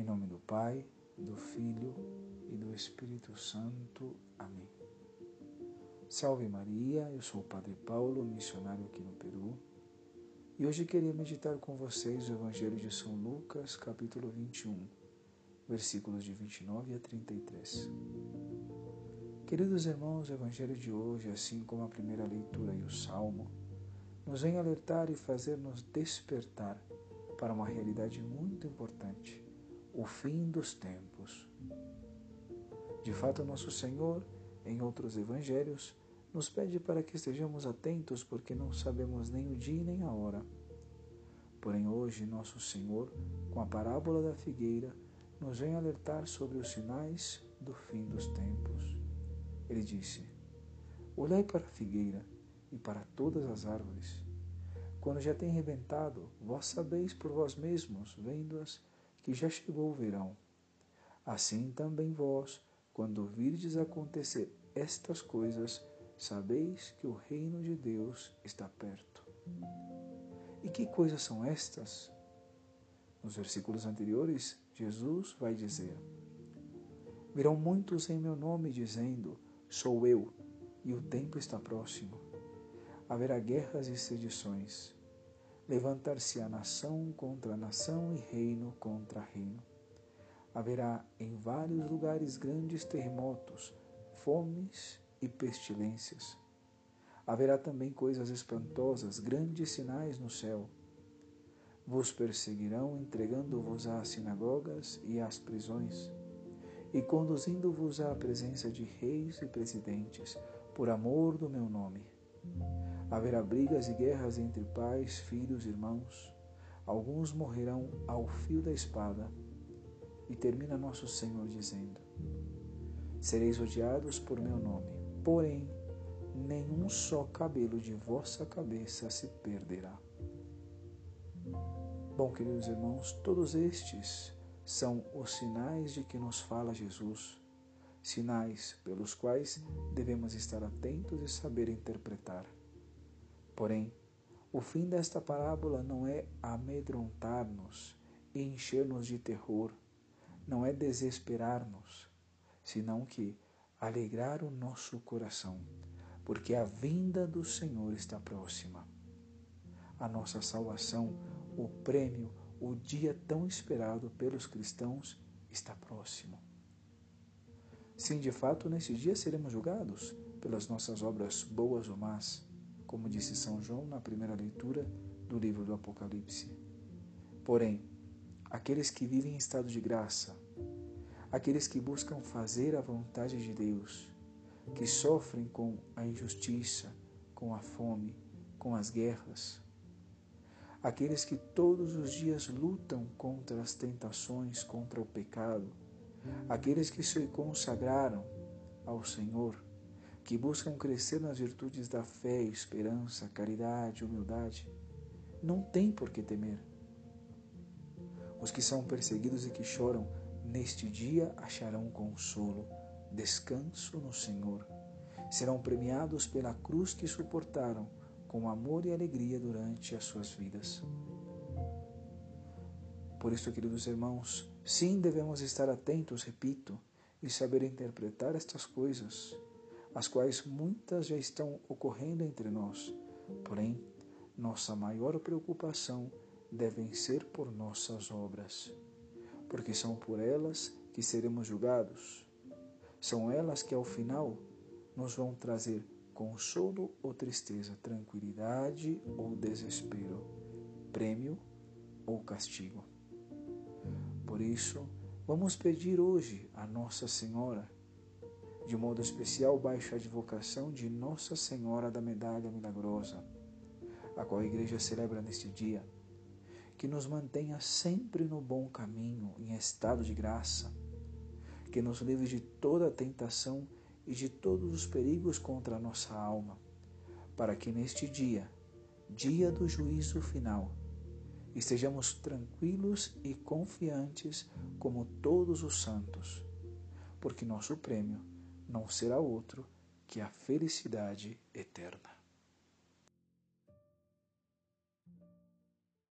Em nome do Pai, do Filho e do Espírito Santo. Amém. Salve Maria, eu sou o Padre Paulo, missionário aqui no Peru, e hoje queria meditar com vocês o Evangelho de São Lucas, capítulo 21, versículos de 29 a 33. Queridos irmãos, o Evangelho de hoje, assim como a primeira leitura e o Salmo, nos vem alertar e fazer-nos despertar para uma realidade muito importante, o fim dos tempos. De fato, nosso Senhor, em outros evangelhos, nos pede para que estejamos atentos, porque não sabemos nem o dia nem a hora. Porém, hoje, nosso Senhor, com a parábola da figueira, nos vem alertar sobre os sinais do fim dos tempos. Ele disse: Olhai para a figueira e para todas as árvores. Quando já tem rebentado, vós sabeis por vós mesmos, vendo-as, que já chegou o verão. Assim também vós, quando virdes acontecer estas coisas, sabeis que o reino de Deus está perto. E que coisas são estas? Nos versículos anteriores, Jesus vai dizer: Virão muitos em meu nome dizendo: Sou eu, e o tempo está próximo. Haverá guerras e sedições. Levantar-se-á nação contra nação e reino contra reino. Haverá em vários lugares grandes terremotos, fomes e pestilências. Haverá também coisas espantosas, grandes sinais no céu. Vos perseguirão, entregando-vos às sinagogas e às prisões e conduzindo-vos à presença de reis e presidentes, por amor do meu nome. Haverá brigas e guerras entre pais, filhos, irmãos. Alguns morrerão ao fio da espada. E termina nosso Senhor dizendo: Sereis odiados por meu nome, porém, nenhum só cabelo de vossa cabeça se perderá. Bom, queridos irmãos, todos estes são os sinais de que nos fala Jesus, sinais pelos quais devemos estar atentos e saber interpretar. Porém, o fim desta parábola não é amedrontar-nos e encher-nos de terror, não é desesperar-nos, senão que alegrar o nosso coração, porque a vinda do Senhor está próxima. A nossa salvação, o prêmio, o dia tão esperado pelos cristãos está próximo. Sim, de fato, nesse dia seremos julgados pelas nossas obras boas ou más, como disse São João na primeira leitura do livro do Apocalipse. Porém, aqueles que vivem em estado de graça, aqueles que buscam fazer a vontade de Deus, que sofrem com a injustiça, com a fome, com as guerras, aqueles que todos os dias lutam contra as tentações, contra o pecado, aqueles que se consagraram ao Senhor, que buscam crescer nas virtudes da fé, esperança, caridade, humildade, não tem por que temer. Os que são perseguidos e que choram, neste dia acharão consolo, descanso no Senhor. Serão premiados pela cruz que suportaram com amor e alegria durante as suas vidas. Por isso, queridos irmãos, sim devemos estar atentos, repito, e saber interpretar estas coisas, as quais muitas já estão ocorrendo entre nós. Porém, nossa maior preocupação devem ser por nossas obras, porque são por elas que seremos julgados. São elas que, ao final, nos vão trazer consolo ou tristeza, tranquilidade ou desespero, prêmio ou castigo. Por isso, vamos pedir hoje a Nossa Senhora, de modo especial, baixa advocação de Nossa Senhora da Medalha Milagrosa, a qual a Igreja celebra neste dia, que nos mantenha sempre no bom caminho, em estado de graça, que nos livre de toda tentação e de todos os perigos contra a nossa alma, para que neste dia, dia do juízo final, estejamos tranquilos e confiantes como todos os santos, porque nosso prêmio não será outro que a felicidade eterna.